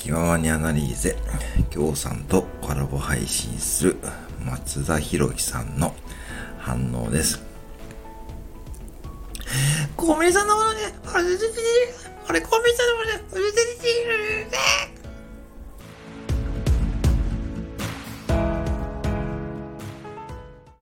気ままにアナリーゼ、京さんとコラボ配信する松田博樹さんの反応です。コンビニさんのものね、あれ。あれコンビニ、